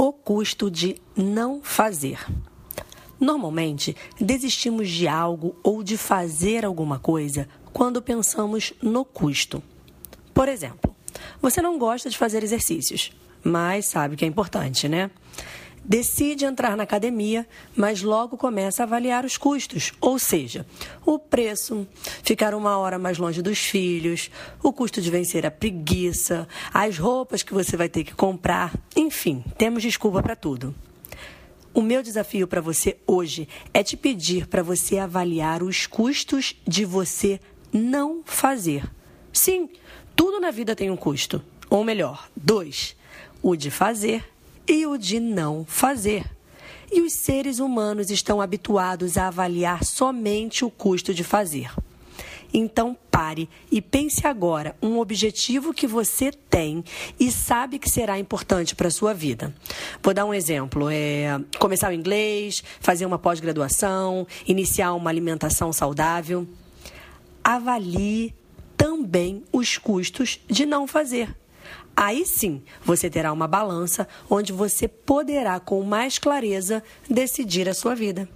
O custo de não fazer. Normalmente, desistimos de algo ou de fazer alguma coisa quando pensamos no custo. Por exemplo, você não gosta de fazer exercícios, mas sabe que é importante, né? Decide entrar na academia, mas logo começa a avaliar os custos, ou seja, o preço, ficar uma hora mais longe dos filhos, o custo de vencer a preguiça, as roupas que você vai ter que comprar, enfim, temos desculpa para tudo. O meu desafio para você hoje é te pedir para você avaliar os custos de você não fazer. Sim, tudo na vida tem um custo. Ou melhor, dois: o de fazer e o de não fazer. E os seres humanos estão habituados a avaliar somente o custo de fazer. Então pare e pense agora um objetivo que você tem e sabe que será importante para a sua vida. Vou dar um exemplo: é começar o inglês, fazer uma pós-graduação, iniciar uma alimentação saudável. Avalie também os custos de não fazer. Aí sim, você terá uma balança onde você poderá com mais clareza decidir a sua vida.